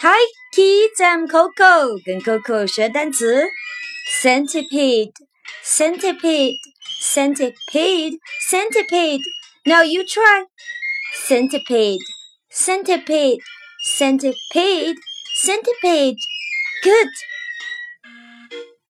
Hi kids, I'm Coco，跟 Coco 学单词。Centipede, centipede, centipede, centipede. Now you try. Centipede, centipede, centipede, centipede. Good.